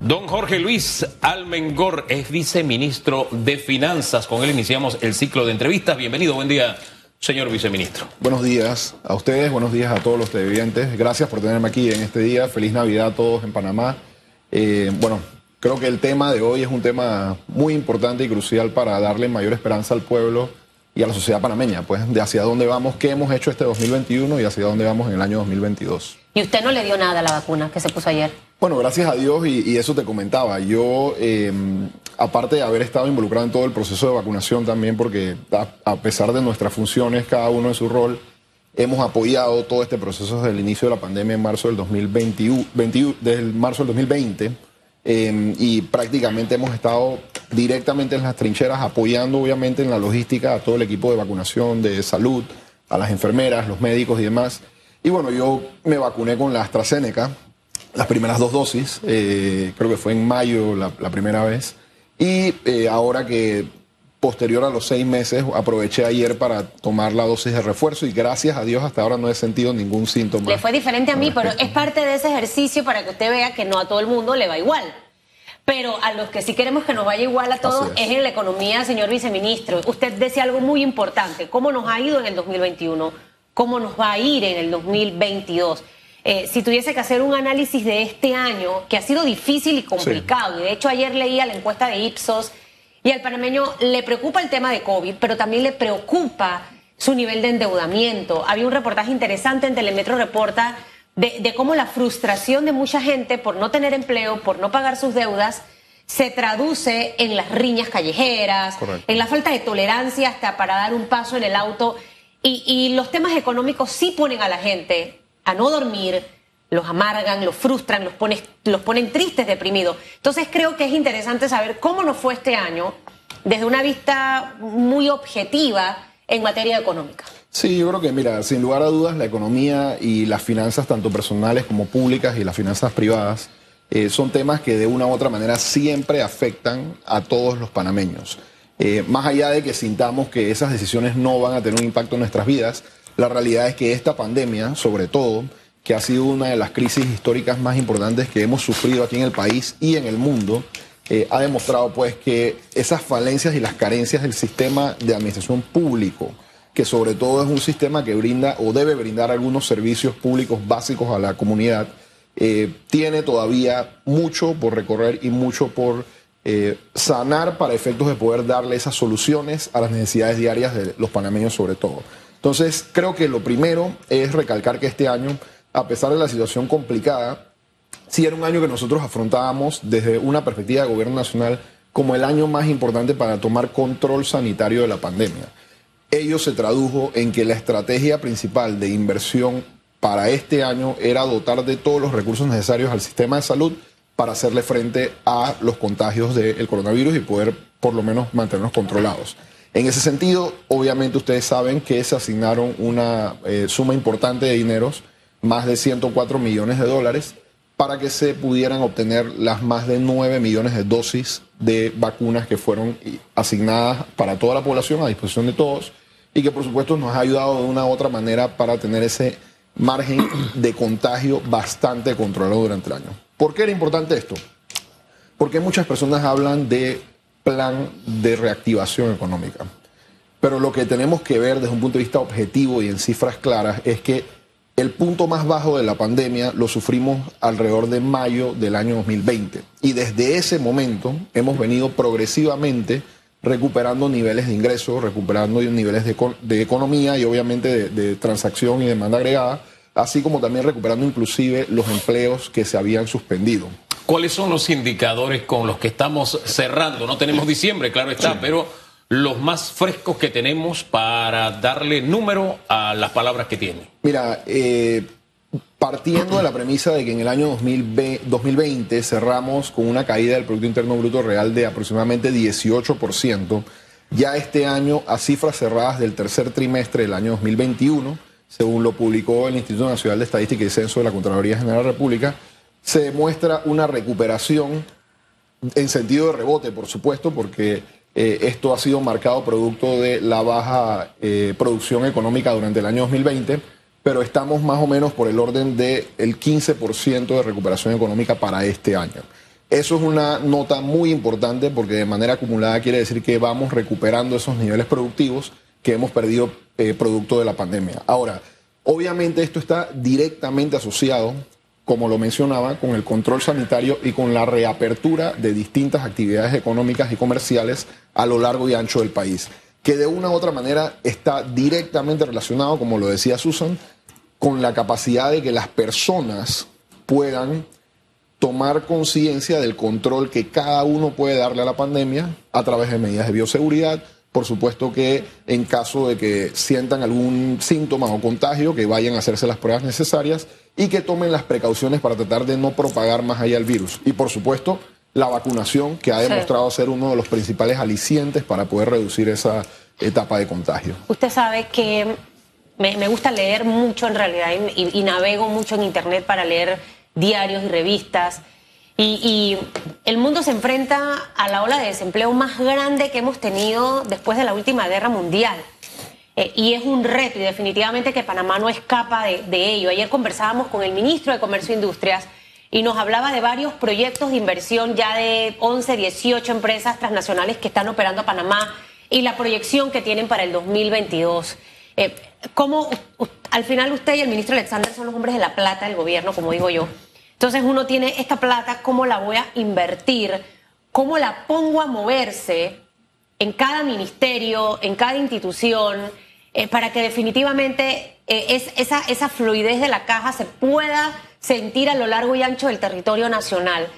Don Jorge Luis Almengor es viceministro de Finanzas. Con él iniciamos el ciclo de entrevistas. Bienvenido, buen día, señor viceministro. Buenos días a ustedes, buenos días a todos los televidentes. Gracias por tenerme aquí en este día. Feliz Navidad a todos en Panamá. Eh, bueno, creo que el tema de hoy es un tema muy importante y crucial para darle mayor esperanza al pueblo y a la sociedad panameña, pues de hacia dónde vamos, qué hemos hecho este 2021 y hacia dónde vamos en el año 2022. ¿Y usted no le dio nada a la vacuna que se puso ayer? Bueno, gracias a Dios y, eso te comentaba. Yo, eh, aparte de haber estado involucrado en todo el proceso de vacunación también, porque a, pesar de nuestras funciones, cada uno en su rol, hemos apoyado todo este proceso desde el inicio de la pandemia en marzo del 2021, desde el marzo del 2020, eh, y prácticamente hemos estado directamente en las trincheras apoyando obviamente en la logística a todo el equipo de vacunación, de salud, a las enfermeras, los médicos y demás. Y bueno, yo me vacuné con la AstraZeneca, las primeras dos dosis, eh, creo que fue en mayo la, primera vez, y eh, ahora que posterior a los seis meses aproveché ayer para tomar la dosis de refuerzo y gracias a Dios hasta ahora no he sentido ningún síntoma. Le fue diferente a mí, pero es parte de ese ejercicio para que usted vea que no a todo el mundo le va igual. Pero a los que sí queremos que nos vaya igual a todos es. en la economía, señor viceministro. Usted decía algo muy importante, ¿cómo nos ha ido en el 2021? ¿Cómo nos va a ir en el 2022? Eh, si tuviese que hacer un análisis de este año, que ha sido difícil y complicado, y de hecho ayer leía la encuesta de Ipsos, y al panameño le preocupa el tema de COVID, pero también le preocupa su nivel de endeudamiento. Había un reportaje interesante en Telemetro Reporta de, cómo la frustración de mucha gente por no tener empleo, por no pagar sus deudas, se traduce en las riñas callejeras, en la falta de tolerancia hasta para dar un paso en el auto. Y, y los temas económicos sí ponen a la gente a no dormir, los amargan, los frustran, los, los ponen tristes, deprimidos. Entonces creo que es interesante saber cómo nos fue este año desde una vista muy objetiva en materia económica. Sí, yo creo que, mira, sin lugar a dudas, la economía y las finanzas, tanto personales como públicas y las finanzas privadas, eh, son temas que de una u otra manera siempre afectan a todos los panameños. Eh, más allá de que sintamos que esas decisiones no van a tener un impacto en nuestras vidas, la realidad es que esta pandemia, sobre todo, que ha sido una de las crisis históricas más importantes que hemos sufrido aquí en el país y en el mundo, eh, ha demostrado pues que esas falencias y las carencias del sistema de administración público, que sobre todo es un sistema que brinda o debe brindar algunos servicios públicos básicos a la comunidad, eh, tiene todavía mucho por recorrer y mucho por eh, sanar para efectos de poder darle esas soluciones a las necesidades diarias de los panameños sobre todo. Entonces, creo que lo primero es recalcar que este año, a pesar de la situación complicada, sí era un año que nosotros afrontábamos desde una perspectiva de gobierno nacional como el año más importante para tomar control sanitario de la pandemia. Ello se tradujo en que la estrategia principal de inversión para este año era dotar de todos los recursos necesarios al sistema de salud para hacerle frente a los contagios del coronavirus y poder por lo menos mantenernos controlados. En ese sentido, obviamente ustedes saben que se asignaron una eh, suma importante de dineros, más de 104 millones de dólares, para que se pudieran obtener las más de 9 millones de dosis de vacunas que fueron asignadas para toda la población a disposición de todos y que por supuesto nos ha ayudado de una u otra manera para tener ese margen de contagio bastante controlado durante el año. ¿Por qué era importante esto? Porque muchas personas hablan de plan de reactivación económica. Pero lo que tenemos que ver desde un punto de vista objetivo y en cifras claras es que el punto más bajo de la pandemia lo sufrimos alrededor de mayo del año 2020. Y desde ese momento hemos venido progresivamente recuperando niveles de ingresos, recuperando niveles de, economía y obviamente de, de transacción y demanda agregada, así como también recuperando inclusive los empleos que se habían suspendido. ¿Cuáles son los indicadores con los que estamos cerrando? No tenemos diciembre, claro está, pero los más frescos que tenemos para darle número a las palabras que tiene. Mira, eh, partiendo de la premisa de que en el año 2020 cerramos con una caída del Producto Interno Bruto Real de aproximadamente 18%, ya este año a cifras cerradas del tercer trimestre del año 2021, según lo publicó el Instituto Nacional de Estadística y Censo de la Contraloría General de la República, se demuestra una recuperación en sentido de rebote, por supuesto, porque eh, esto ha sido marcado producto de la baja eh, producción económica durante el año 2020, pero estamos más o menos por el orden del 15% de recuperación económica para este año. Eso es una nota muy importante porque de manera acumulada quiere decir que vamos recuperando esos niveles productivos que hemos perdido eh, producto de la pandemia. Ahora, obviamente esto está directamente asociado, como lo mencionaba, con el control sanitario y con la reapertura de distintas actividades económicas y comerciales a lo largo y ancho del país, que de una u otra manera está directamente relacionado, como lo decía Susan, con la capacidad de que las personas puedan tomar conciencia del control que cada uno puede darle a la pandemia a través de medidas de bioseguridad. Por supuesto que en caso de que sientan algún síntoma o contagio, que vayan a hacerse las pruebas necesarias y que tomen las precauciones para tratar de no propagar más allá el virus. Y por supuesto, la vacunación, que ha demostrado ser uno de los principales alicientes para poder reducir esa etapa de contagio. Usted sabe que me, gusta leer mucho en realidad y, navego mucho en Internet para leer diarios y revistas. Y, el mundo se enfrenta a la ola de desempleo más grande que hemos tenido después de la última guerra mundial. Eh, y es un reto y definitivamente que Panamá no escapa de, ello. Ayer conversábamos con el ministro de Comercio e Industrias y nos hablaba de varios proyectos de inversión ya de 11, 18 empresas transnacionales que están operando a Panamá y la proyección que tienen para el 2022. Eh, ¿Cómo al final usted y el ministro Alexander son los hombres de la plata del gobierno, como digo yo? Entonces uno tiene esta plata, ¿cómo la voy a invertir? ¿Cómo la pongo a moverse en cada ministerio, en cada institución, eh, para que definitivamente eh, es, esa, esa fluidez de la caja se pueda sentir a lo largo y ancho del territorio nacional?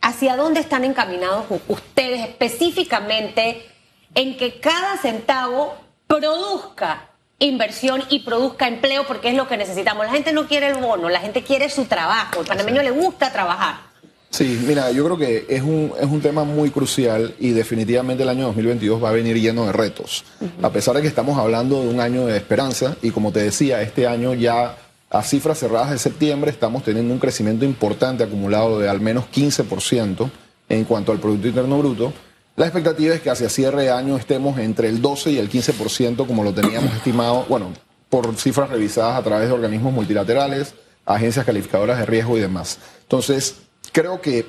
¿Hacia dónde están encaminados ustedes específicamente en que cada centavo produzca inversión y produzca empleo porque es lo que necesitamos. La gente no quiere el bono, la gente quiere su trabajo. El panameño le gusta trabajar. Sí, mira, yo creo que es un, es un tema muy crucial y definitivamente el año 2022 va a venir lleno de retos. A pesar de que estamos hablando de un año de esperanza y como te decía, este año ya a cifras cerradas de septiembre estamos teniendo un crecimiento importante acumulado de al menos 15% en cuanto al Producto Interno Bruto la expectativa es que hacia cierre de año estemos entre el 12 y el 15%, como lo teníamos estimado, bueno, por cifras revisadas a través de organismos multilaterales, agencias calificadoras de riesgo y demás. Entonces, creo que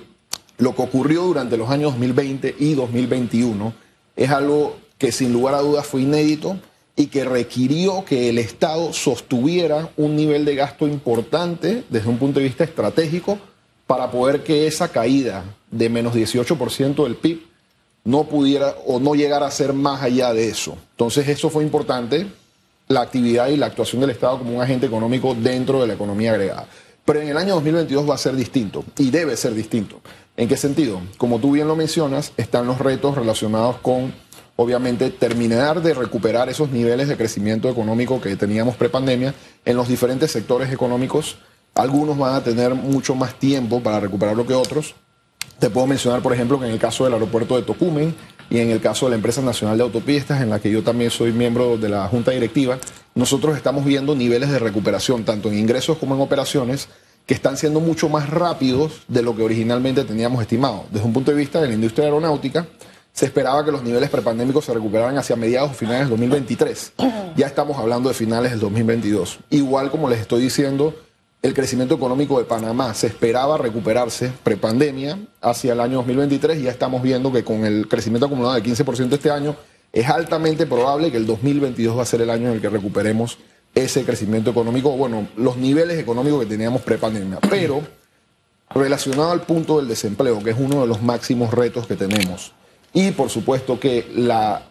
lo que ocurrió durante los años 2020 y 2021 es algo que sin lugar a dudas fue inédito y que requirió que el Estado sostuviera un nivel de gasto importante desde un punto de vista estratégico para poder que esa caída de menos 18% del PIB no pudiera o no llegara a ser más allá de eso. Entonces eso fue importante, la actividad y la actuación del Estado como un agente económico dentro de la economía agregada. Pero en el año 2022 va a ser distinto y debe ser distinto. ¿En qué sentido? Como tú bien lo mencionas, están los retos relacionados con, obviamente, terminar de recuperar esos niveles de crecimiento económico que teníamos prepandemia en los diferentes sectores económicos. Algunos van a tener mucho más tiempo para recuperarlo que otros, te puedo mencionar, por ejemplo, que en el caso del aeropuerto de Tocumen y en el caso de la empresa nacional de autopistas, en la que yo también soy miembro de la junta directiva, nosotros estamos viendo niveles de recuperación, tanto en ingresos como en operaciones, que están siendo mucho más rápidos de lo que originalmente teníamos estimado. Desde un punto de vista de la industria aeronáutica, se esperaba que los niveles prepandémicos se recuperaran hacia mediados o finales del 2023. Ya estamos hablando de finales del 2022. Igual como les estoy diciendo, el crecimiento económico de Panamá se esperaba recuperarse prepandemia hacia el año 2023 y ya estamos viendo que con el crecimiento acumulado del 15% este año es altamente probable que el 2022 va a ser el año en el que recuperemos ese crecimiento económico, bueno, los niveles económicos que teníamos prepandemia. Pero relacionado al punto del desempleo, que es uno de los máximos retos que tenemos, y por supuesto que la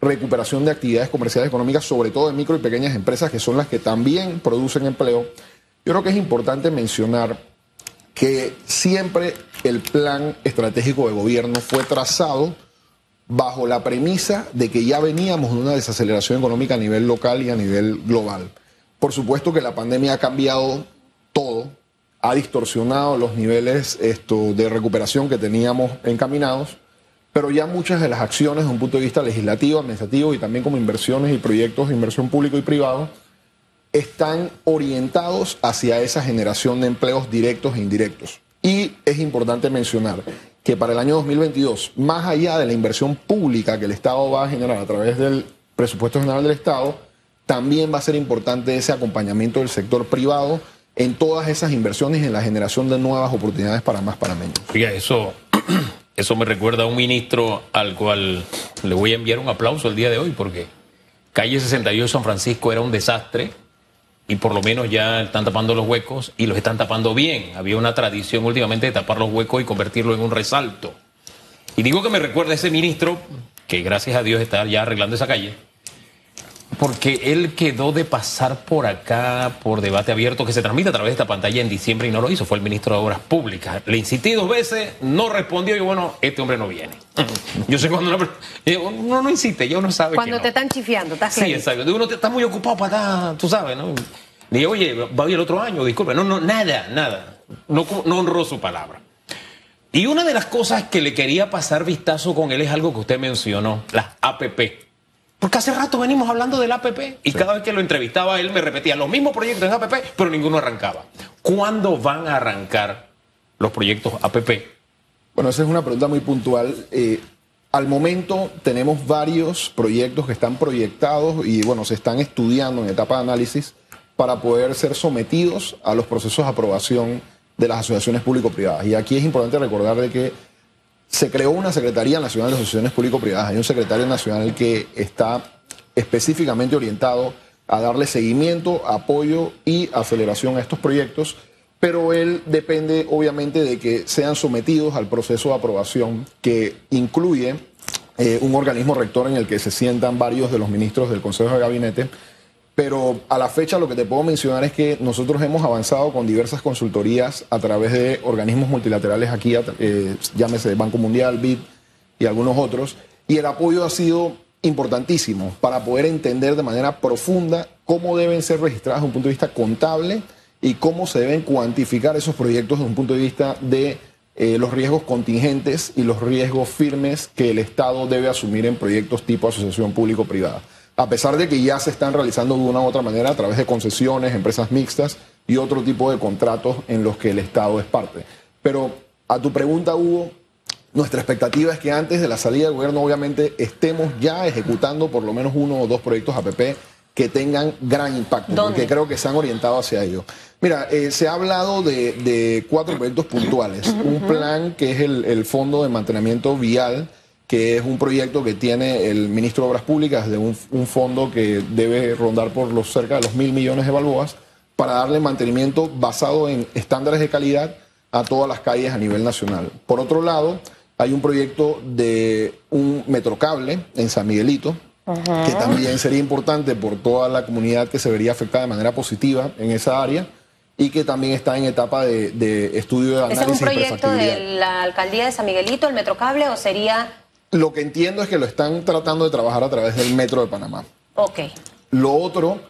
recuperación de actividades comerciales económicas, sobre todo de micro y pequeñas empresas, que son las que también producen empleo, yo creo que es importante mencionar que siempre el plan estratégico de gobierno fue trazado bajo la premisa de que ya veníamos de una desaceleración económica a nivel local y a nivel global. Por supuesto que la pandemia ha cambiado todo, ha distorsionado los niveles de recuperación que teníamos encaminados, pero ya muchas de las acciones desde un punto de vista legislativo, administrativo y también como inversiones y proyectos de inversión público y privado están orientados hacia esa generación de empleos directos e indirectos. Y es importante mencionar que para el año 2022, más allá de la inversión pública que el Estado va a generar a través del presupuesto general del Estado, también va a ser importante ese acompañamiento del sector privado en todas esas inversiones en la generación de nuevas oportunidades para más panameños. Fíjate, eso, eso me recuerda a un ministro al cual le voy a enviar un aplauso el día de hoy, porque calle 62 San Francisco era un desastre y por lo menos ya están tapando los huecos y los están tapando bien. Había una tradición últimamente de tapar los huecos y convertirlo en un resalto. Y digo que me recuerda a ese ministro, que gracias a Dios está ya arreglando esa calle, porque él quedó de pasar por acá, por debate abierto, que se transmite a través de esta pantalla en diciembre y no lo hizo, fue el ministro de Obras Públicas. Le insistí dos veces, no respondió y bueno, este hombre no viene. Yo sé cuando uno, no insiste, ya uno sabe. Cuando te están chifiando, estás Sí, exacto. Uno está muy ocupado para estar, tú sabes, ¿no? Dije, oye, va a ir el otro año, disculpe. No, no, nada, nada. No, no honró su palabra. Y una de las cosas que le quería pasar vistazo con él es algo que usted mencionó, las APP. Porque hace rato venimos hablando del APP y cada vez que lo entrevistaba él me repetía los mismos proyectos en APP, pero ninguno arrancaba. ¿Cuándo van a arrancar los proyectos APP? Bueno, esa es una pregunta muy puntual. Eh, al momento tenemos varios proyectos que están proyectados y bueno, se están estudiando en etapa de análisis para poder ser sometidos a los procesos de aprobación de las asociaciones público-privadas. Y aquí es importante recordar de que se creó una Secretaría Nacional de Asociaciones Público-Privadas. Hay un secretario nacional que está específicamente orientado a darle seguimiento, apoyo y aceleración a estos proyectos, pero él depende obviamente de que sean sometidos al proceso de aprobación que incluye eh, un organismo rector en el que se sientan varios de los ministros del Consejo de Gabinete pero a la fecha lo que te puedo mencionar es que nosotros hemos avanzado con diversas consultorías a través de organismos multilaterales aquí, eh, llámese Banco Mundial, BID y algunos otros, y el apoyo ha sido importantísimo para poder entender de manera profunda cómo deben ser registradas desde un punto de vista contable y cómo se deben cuantificar esos proyectos desde un punto de vista de eh, los riesgos contingentes y los riesgos firmes que el Estado debe asumir en proyectos tipo asociación público-privada a pesar de que ya se están realizando de una u otra manera a través de concesiones, empresas mixtas y otro tipo de contratos en los que el Estado es parte. Pero a tu pregunta, Hugo, nuestra expectativa es que antes de la salida del gobierno, obviamente, estemos ya ejecutando por lo menos uno o dos proyectos APP que tengan gran impacto, porque creo que se han orientado hacia ello. Mira, eh, se ha hablado de, cuatro proyectos puntuales. Un plan que es el Fondo de Mantenimiento Vial, que es un proyecto que tiene el ministro de Obras Públicas de un, fondo que debe rondar por los cerca de los mil millones de balboas para darle mantenimiento basado en estándares de calidad a todas las calles a nivel nacional. Por otro lado, hay un proyecto de un metrocable en San Miguelito, que también sería importante por toda la comunidad que se vería afectada de manera positiva en esa área y que también está en etapa de, estudio de análisis. ¿Es un proyecto de la alcaldía de San Miguelito, el metrocable, o sería lo que entiendo es que lo están tratando de trabajar a través del Metro de Panamá. Ok. Lo otro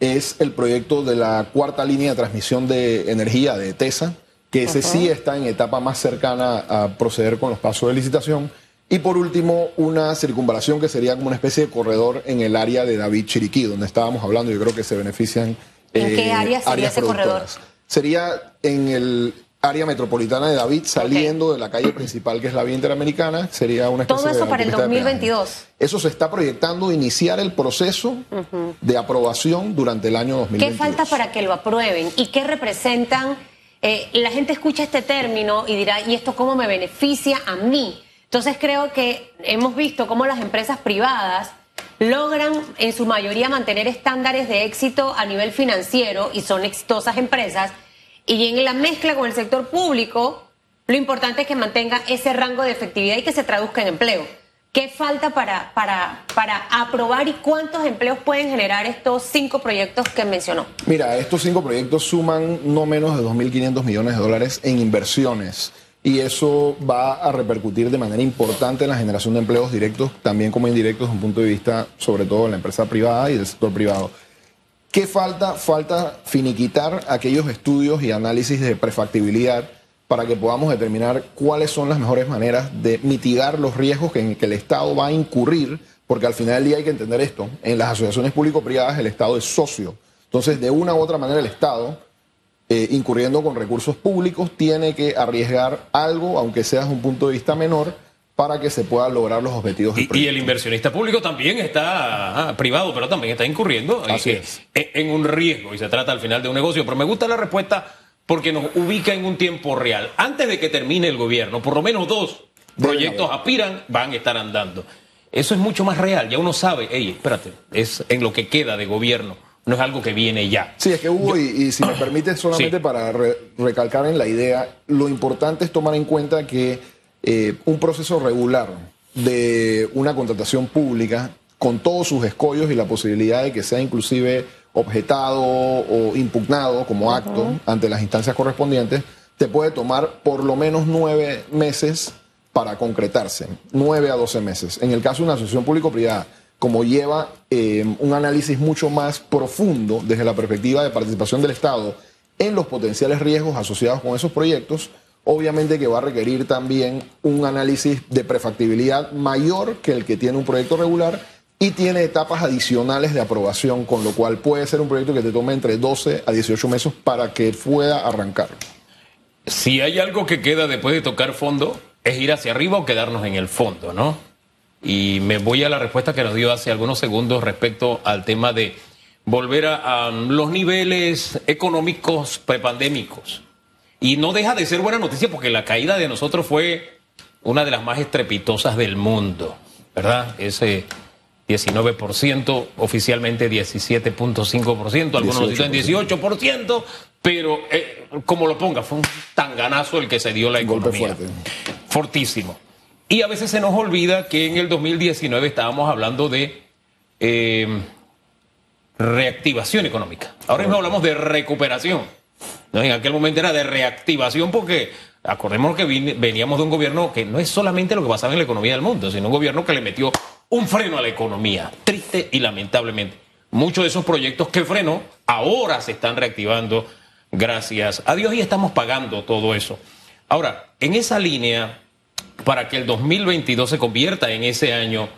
es el proyecto de la cuarta línea de transmisión de energía de TESA, que ese sí está en etapa más cercana a proceder con los pasos de licitación. Y por último, una circunvalación que sería como una especie de corredor en el área de David Chiriquí, donde estábamos hablando, yo creo que se benefician. ¿En qué eh, área sería ese corredor? Sería en el área metropolitana de David, saliendo de la calle principal que es la vía interamericana, sería una especie Todo eso para el 2022. Eso se está proyectando iniciar el proceso de aprobación durante el año 2022. ¿Qué falta para que lo aprueben y qué representan? Eh, la gente escucha este término y dirá, ¿y esto cómo me beneficia a mí? Entonces creo que hemos visto cómo las empresas privadas logran en su mayoría mantener estándares de éxito a nivel financiero y son exitosas empresas y en la mezcla con el sector público, lo importante es que mantenga ese rango de efectividad y que se traduzca en empleo. ¿Qué falta para, para, para aprobar y cuántos empleos pueden generar estos cinco proyectos que mencionó? Mira, estos cinco proyectos suman no menos de 2.500 millones de dólares en inversiones y eso va a repercutir de manera importante en la generación de empleos directos, también como indirectos, desde un punto de vista sobre todo de la empresa privada y del sector privado. ¿Qué falta? Falta finiquitar aquellos estudios y análisis de prefactibilidad para que podamos determinar cuáles son las mejores maneras de mitigar los riesgos en que el Estado va a incurrir, porque al final del día hay que entender esto, en las asociaciones público-privadas el Estado es socio. Entonces, de una u otra manera el Estado, eh, incurriendo con recursos públicos, tiene que arriesgar algo, aunque sea desde un punto de vista menor, para que se puedan lograr los objetivos. Y, y, el inversionista público también está, ah, privado, pero también está incurriendo en, en, un riesgo y se trata al final de un negocio. Pero me gusta la respuesta porque nos ubica en un tiempo real. Antes de que termine el gobierno, por lo menos dos proyectos aspiran, van a estar andando. Eso es mucho más real. Ya uno sabe, hey, espérate, es en lo que queda de gobierno. No es algo que viene ya. Sí, es que hubo, y, si me permite solamente para recalcar en la idea, lo importante es tomar en cuenta que eh, un proceso regular de una contratación pública, con todos sus escollos y la posibilidad de que sea inclusive objetado o impugnado como acto ante las instancias correspondientes, te puede tomar por lo menos nueve meses para concretarse, nueve a doce meses. En el caso de una asociación público-privada, como lleva eh, un análisis mucho más profundo desde la perspectiva de participación del Estado en los potenciales riesgos asociados con esos proyectos, obviamente que va a requerir también un análisis de prefactibilidad mayor que el que tiene un proyecto regular y tiene etapas adicionales de aprobación, con lo cual puede ser un proyecto que te tome entre 12 a 18 meses para que pueda arrancar. Si hay algo que queda después de tocar fondo, es ir hacia arriba o quedarnos en el fondo, ¿no? Y me voy a la respuesta que nos dio hace algunos segundos respecto al tema de volver a, a los niveles económicos prepandémicos. Y no deja de ser buena noticia porque la caída de nosotros fue una de las más estrepitosas del mundo, ¿verdad? Ese 19%, oficialmente 17.5%, algunos dicen 18%, pero eh, como lo ponga, fue un tanganazo el que se dio la economía. Fortísimo. Y a veces se nos olvida que en el 2019 estábamos hablando de eh, reactivación económica. Ahora mismo hablamos de recuperación. En aquel momento era de reactivación porque acordémonos que veníamos de un gobierno que no es solamente lo que pasaba en la economía del mundo, sino un gobierno que le metió un freno a la economía, triste y lamentablemente. Muchos de esos proyectos que frenó ahora se están reactivando gracias a Dios y estamos pagando todo eso. Ahora, en esa línea, para que el 2022 se convierta en ese año,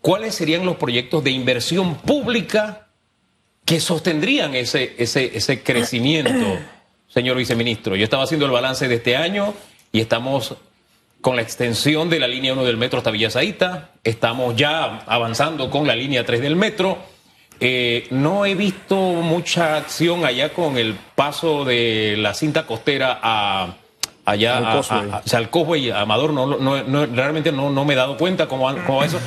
¿cuáles serían los proyectos de inversión pública que sostendrían ese crecimiento? Señor viceministro. Yo estaba haciendo el balance de este año y estamos con la extensión de la línea 1 del metro hasta Villa estamos ya avanzando con la línea 3 del metro. Eh, no he visto mucha acción allá con el paso de la cinta costera a allá al a, a, y Amador. No, no, realmente no, no, me he dado cuenta cómo, cómo eso.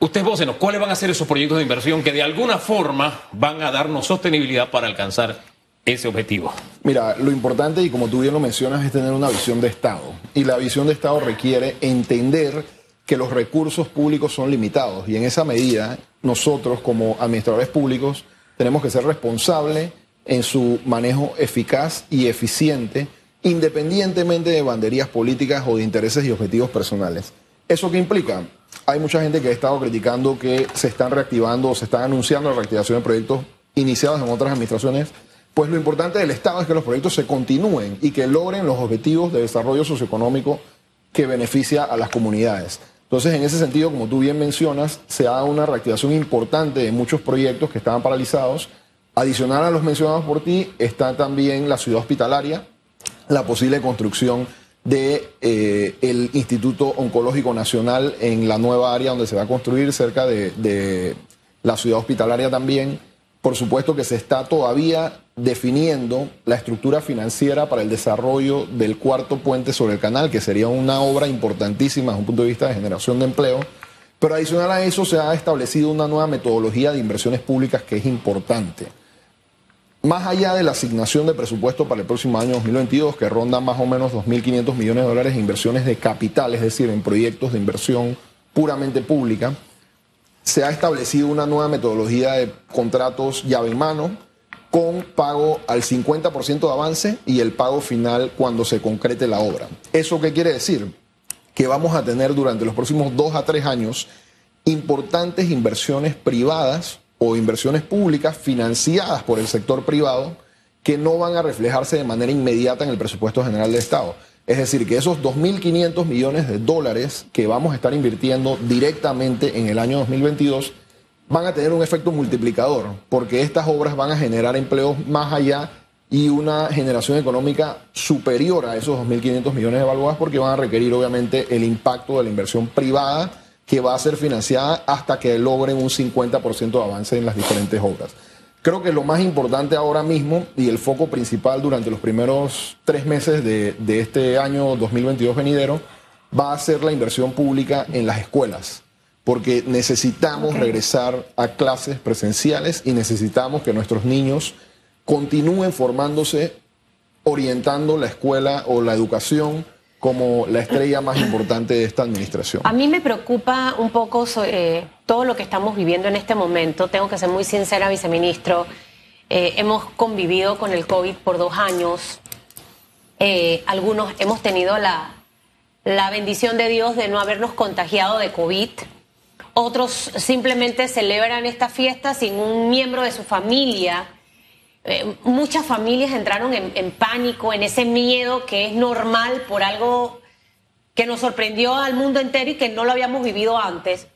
Ustedes, vocenos, ¿cuáles van a ser esos proyectos de inversión que de alguna forma van a darnos sostenibilidad para alcanzar ese objetivo? Mira, lo importante, y como tú bien lo mencionas, es tener una visión de Estado. Y la visión de Estado requiere entender que los recursos públicos son limitados. Y en esa medida, nosotros como administradores públicos tenemos que ser responsables en su manejo eficaz y eficiente, independientemente de banderías políticas o de intereses y objetivos personales. ¿Eso qué implica? Hay mucha gente que ha estado criticando que se están reactivando o se están anunciando la reactivación de proyectos iniciados en otras administraciones pues lo importante del Estado es que los proyectos se continúen y que logren los objetivos de desarrollo socioeconómico que beneficia a las comunidades. Entonces, en ese sentido, como tú bien mencionas, se ha dado una reactivación importante de muchos proyectos que estaban paralizados. Adicional a los mencionados por ti, está también la ciudad hospitalaria, la posible construcción de eh, el Instituto Oncológico Nacional en la nueva área donde se va a construir cerca de la ciudad hospitalaria también por supuesto que se está todavía definiendo la estructura financiera para el desarrollo del cuarto puente sobre el canal, que sería una obra importantísima desde un punto de vista de generación de empleo. Pero adicional a eso se ha establecido una nueva metodología de inversiones públicas que es importante. Más allá de la asignación de presupuesto para el próximo año 2022, que ronda más o menos 2.500 millones de dólares en inversiones de capital, es decir, en proyectos de inversión puramente pública, se ha establecido una nueva metodología de contratos llave en mano con pago al 50% de avance y el pago final cuando se concrete la obra. ¿Eso qué quiere decir? Que vamos a tener durante los próximos dos a tres años importantes inversiones privadas o inversiones públicas financiadas por el sector privado que no van a reflejarse de manera inmediata en el presupuesto general del Estado. Es decir, que esos 2.500 millones de dólares que vamos a estar invirtiendo directamente en el año 2022 van a tener un efecto multiplicador, porque estas obras van a generar empleos más allá y una generación económica superior a esos 2.500 millones de balboas porque van a requerir obviamente el impacto de la inversión privada que va a ser financiada hasta que logren un 50% de avance en las diferentes obras. Creo que lo más importante ahora mismo y el foco principal durante los primeros tres meses de, este año 2022 venidero va a ser la inversión pública en las escuelas, porque necesitamos regresar a clases presenciales y necesitamos que nuestros niños continúen formándose, orientando la escuela o la educación como la estrella más importante de esta administración. A mí me preocupa un poco eh, todo lo que estamos viviendo en este momento. Tengo que ser muy sincera, viceministro. Eh, hemos convivido con el COVID por dos años. Eh, algunos hemos tenido la, la bendición de Dios de no habernos contagiado de COVID. Otros simplemente celebran esta fiesta sin un miembro de su familia eh, muchas familias entraron en, pánico, en ese miedo que es normal por algo que nos sorprendió al mundo entero y que no lo habíamos vivido antes.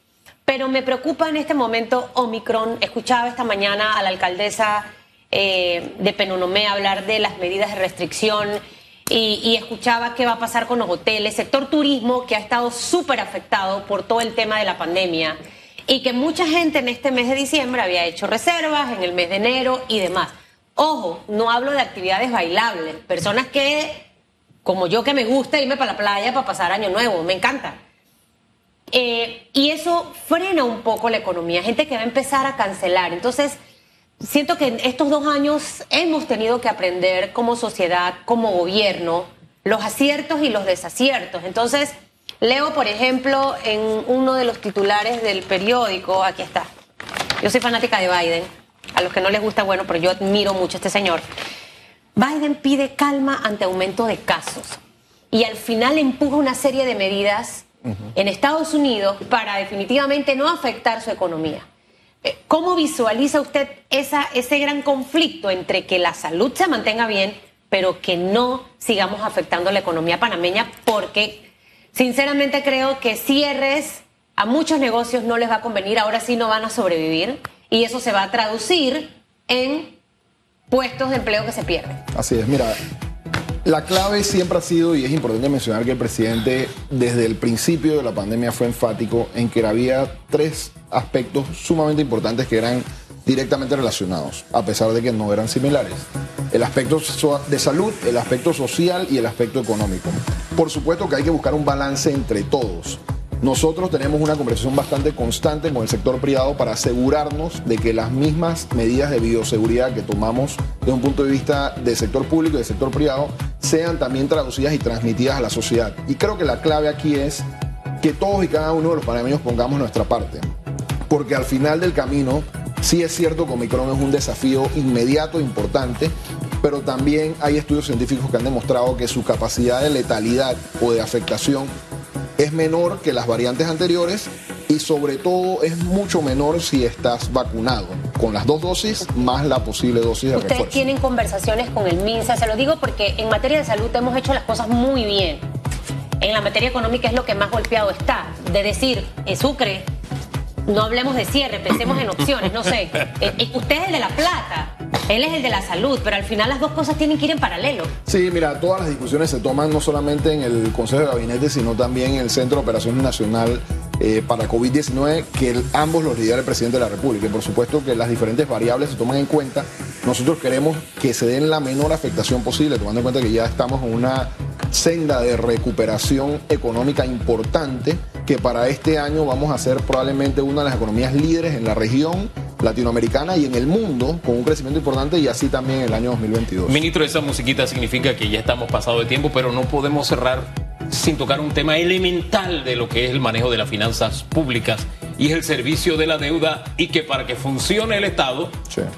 Pero me preocupa en este momento Omicron. Escuchaba esta mañana a la alcaldesa eh, de Penonomé hablar de las medidas de restricción y, escuchaba qué va a pasar con los hoteles, sector turismo que ha estado súper afectado por todo el tema de la pandemia y que mucha gente en este mes de diciembre había hecho reservas, en el mes de enero y demás. Ojo, no hablo de actividades bailables, personas que, como yo que me gusta irme para la playa para pasar año nuevo, me encanta. Eh, y eso frena un poco la economía, gente que va a empezar a cancelar. Entonces, siento que en estos dos años hemos tenido que aprender como sociedad, como gobierno, los aciertos y los desaciertos. Entonces, leo, por ejemplo, en uno de los titulares del periódico, aquí está, yo soy fanática de Biden a los que no les gusta, bueno, pero yo admiro mucho a este señor. Biden pide calma ante aumento de casos y al final empuja una serie de medidas en Estados Unidos para definitivamente no afectar su economía. Eh, ¿Cómo visualiza usted esa, ese gran conflicto entre que la salud se mantenga bien, pero que no sigamos afectando la economía panameña? Porque sinceramente creo que cierres a muchos negocios no les va a convenir, ahora sí no van a sobrevivir y eso se va a traducir en puestos de empleo que se pierden. Así es, mira, la clave siempre ha sido, y es importante mencionar que el presidente desde el principio de la pandemia fue enfático en que había tres aspectos sumamente importantes que eran directamente relacionados, a pesar de que no eran similares. El aspecto de salud, el aspecto social y el aspecto económico. Por supuesto que hay que buscar un balance entre todos. Nosotros tenemos una conversación bastante constante con el sector privado para asegurarnos de que las mismas medidas de bioseguridad que tomamos desde un punto de vista del sector público y del sector privado sean también traducidas y transmitidas a la sociedad. Y creo que la clave aquí es que todos y cada uno de los panameños pongamos nuestra parte. Porque al final del camino, sí es cierto que Omicron es un desafío inmediato, importante, pero también hay estudios científicos que han demostrado que su capacidad de letalidad o de afectación es menor que las variantes anteriores y sobre todo es mucho menor si estás vacunado con las dos dosis más la posible dosis de Ustedes tienen conversaciones con el MINSA, se lo digo porque en materia de salud hemos hecho las cosas muy bien. En la materia económica es lo que más golpeado está. De decir, Sucre, no hablemos de cierre, pensemos en opciones, no sé. Eh, eh, usted es el de la plata, él es el de la salud, pero al final las dos cosas tienen que ir en paralelo. Sí, mira, todas las discusiones se toman no solamente en el Consejo de Gabinete, sino también en el Centro de Operaciones Nacional eh, para COVID-19, que ambos los lidera el presidente de la República. Y por supuesto que las diferentes variables se toman en cuenta. Nosotros queremos que se den la menor afectación posible, tomando en cuenta que ya estamos en una senda de recuperación económica importante, que para este año vamos a ser probablemente una de las economías líderes en la región latinoamericana y en el mundo, con un crecimiento importante y así también el año 2022. Ministro, esa musiquita significa que ya estamos pasados de tiempo, pero no podemos cerrar sin tocar un tema elemental de lo que es el manejo de las finanzas públicas y es el servicio de la deuda y que para que funcione el Estado,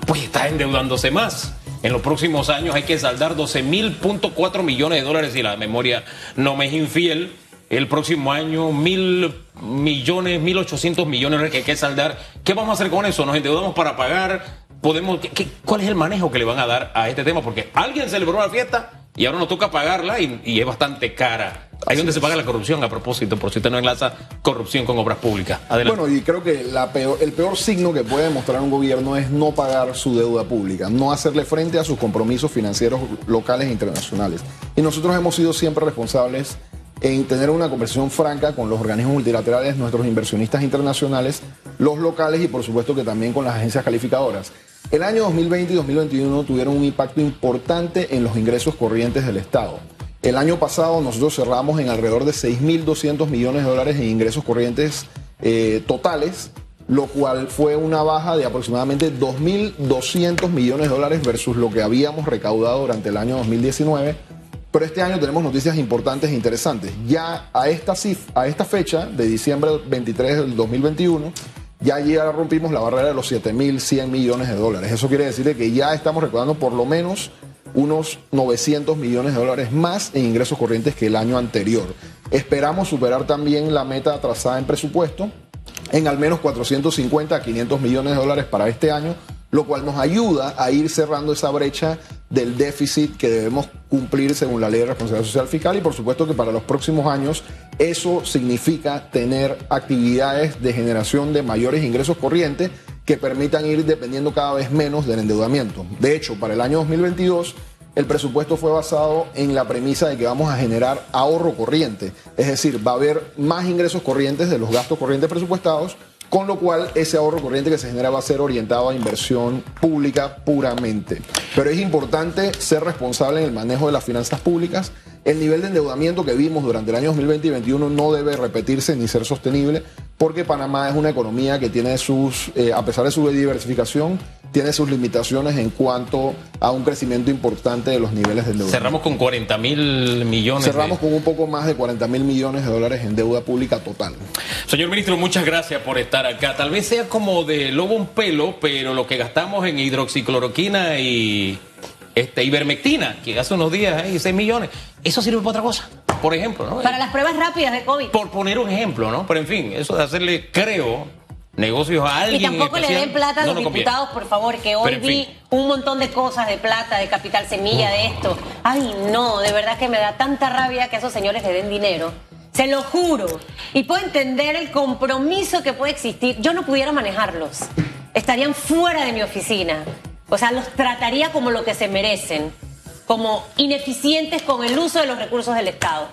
pues está endeudándose más. En los próximos años hay que saldar 12.4 millones de dólares si la memoria no me es infiel. El próximo año mil millones, mil ochocientos millones que hay que saldar. ¿Qué vamos a hacer con eso? ¿Nos endeudamos para pagar? ¿Podemos, cuál es el manejo que le van a dar a este tema? Porque alguien celebró la fiesta y ahora nos toca pagarla y, es bastante cara Ahí es donde se paga la corrupción, a propósito, por si usted no enlaza corrupción con obras públicas. Adelante. Bueno, y creo que la peor, el peor signo que puede mostrar un gobierno es no pagar su deuda pública, no hacerle frente a sus compromisos financieros locales e internacionales. Y nosotros hemos sido siempre responsables en tener una conversación franca con los organismos multilaterales, nuestros inversionistas internacionales, los locales y por supuesto que también con las agencias calificadoras. El año 2020 y 2021 tuvieron un impacto importante en los ingresos corrientes del Estado. El año pasado nosotros cerramos en alrededor de 6.200 millones de dólares en ingresos corrientes eh, totales, lo cual fue una baja de aproximadamente 2.200 millones de dólares versus lo que habíamos recaudado durante el año 2019. Pero este año tenemos noticias importantes e interesantes. Ya a esta, a esta fecha, de diciembre 23 del 2021, ya, ya rompimos la barrera de los 7.100 millones de dólares. Eso quiere decir que ya estamos recaudando por lo menos unos 900 millones de dólares más en ingresos corrientes que el año anterior. Esperamos superar también la meta trazada en presupuesto en al menos 450 a 500 millones de dólares para este año, lo cual nos ayuda a ir cerrando esa brecha del déficit que debemos cumplir según la ley de responsabilidad social fiscal y por supuesto que para los próximos años eso significa tener actividades de generación de mayores ingresos corrientes que permitan ir dependiendo cada vez menos del endeudamiento. De hecho, para el año 2022 el presupuesto fue basado en la premisa de que vamos a generar ahorro corriente, es decir, va a haber más ingresos corrientes de los gastos corrientes presupuestados con lo cual ese ahorro corriente que se genera va a ser orientado a inversión pública puramente. Pero es importante ser responsable en el manejo de las finanzas públicas. El nivel de endeudamiento que vimos durante el año 2020 y 2021 no debe repetirse ni ser sostenible porque Panamá es una economía que tiene sus, eh, a pesar de su diversificación, tiene sus limitaciones en cuanto a un crecimiento importante de los niveles de endeudamiento. Cerramos con 40 mil millones. Cerramos con un poco más de 40 mil millones de dólares en deuda pública total. Señor ministro, muchas gracias por estar acá. Tal vez sea como de lobo un pelo, pero lo que gastamos en hidroxicloroquina y este, ivermectina, que hace unos días hay 6 millones, eso sirve para otra cosa, por ejemplo. ¿no? Para las pruebas rápidas de COVID. Por poner un ejemplo, ¿no? Pero en fin, eso de hacerle, creo, negocios a alguien. Y tampoco le den plata a los diputados, por favor, que hoy vi un montón de cosas de plata, de capital semilla, de esto. Ay, no, de verdad que me da tanta rabia que a esos señores le den dinero. Se lo juro. Y puedo entender el compromiso que puede existir. Yo no pudiera manejarlos. Estarían fuera de mi oficina. O sea, los trataría como lo que se merecen, como ineficientes con el uso de los recursos del Estado.